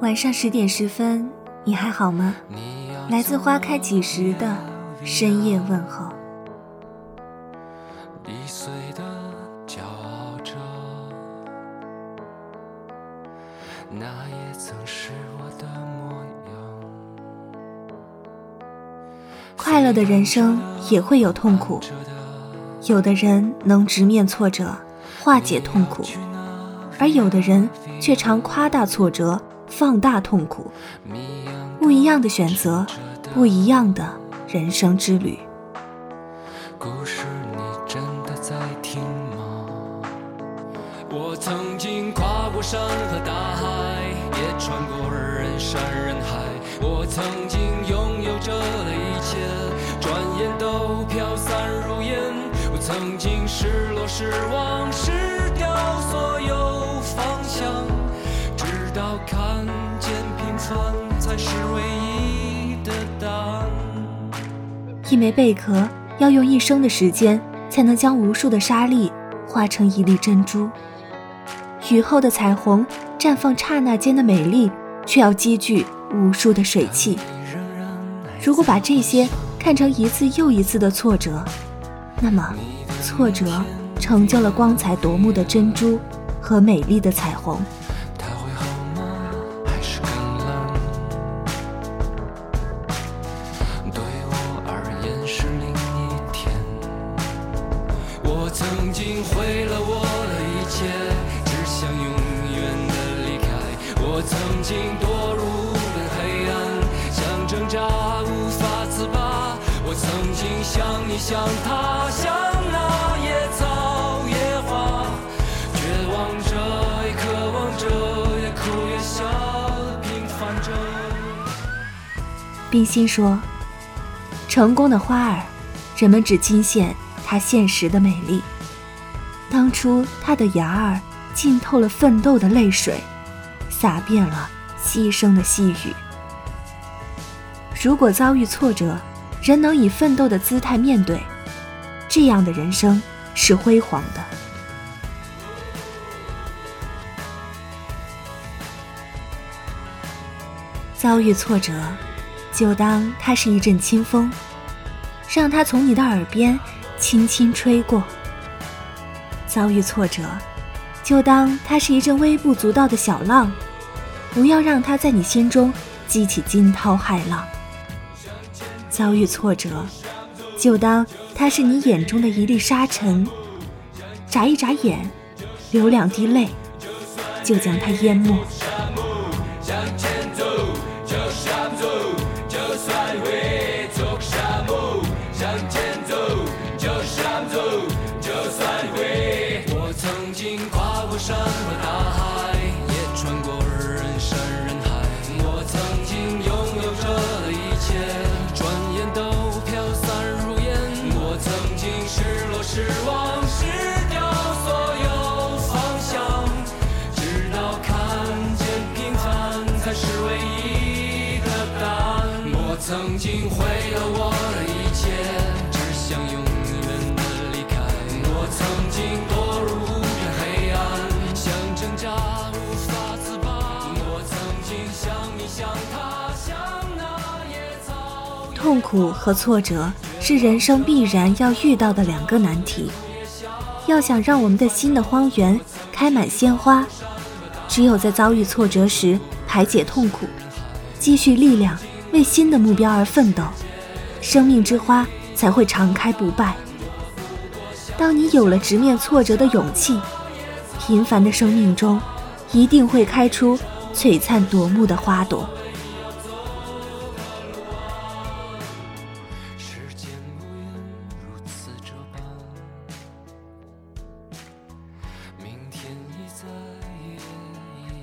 晚上十点十分，你还好吗？来自花开几时的深夜问候。快乐的人生也会有痛苦，有的人能直面挫折，化解痛苦，而有的人却常夸大挫折。放大痛苦，不一样的选择，不一样的人生之旅。故事你真的在听吗？我曾经跨过山和大海，也穿过人山人海。我曾经拥有着的一切，转眼都飘散如烟。我曾经失落失望失掉所有才是唯一的答案。一枚贝壳要用一生的时间，才能将无数的沙粒化成一粒珍珠。雨后的彩虹绽放刹那间的美丽，却要积聚无数的水汽。如果把这些看成一次又一次的挫折，那么挫折成就了光彩夺目的珍珠和美丽的彩虹。我曾经毁了我的一切，只想永远的离开。我曾经堕入无边黑暗，想挣扎无法自拔。我曾经像你，像他，像那野草野花，绝望着，也渴望着，也哭也笑，平凡着。冰心说：“成功的花儿，人们只惊羡它现实的美丽。当初它的芽儿浸透了奋斗的泪水，洒遍了牺牲的细雨。如果遭遇挫折，人能以奋斗的姿态面对，这样的人生是辉煌的。遭遇挫折，就当它是一阵清风，让它从你的耳边轻轻吹过；遭遇挫折，就当它是一阵微不足道的小浪，不要让它在你心中激起惊涛骇浪。遭遇挫折，就当它是你眼中的一粒沙尘，眨一眨眼，流两滴泪，就将它淹没。我失落、失望，失掉所有方向，直到看见平凡才是唯一的答案。我曾经毁了我的一切，只想永远的离开。我曾经堕入无边黑暗，想挣扎无法自拔。我曾经像你，像他，像那野草。痛苦和挫折。是人生必然要遇到的两个难题。要想让我们的新的荒原开满鲜花，只有在遭遇挫折时排解痛苦，积蓄力量，为新的目标而奋斗，生命之花才会常开不败。当你有了直面挫折的勇气，平凡的生命中一定会开出璀璨夺目的花朵。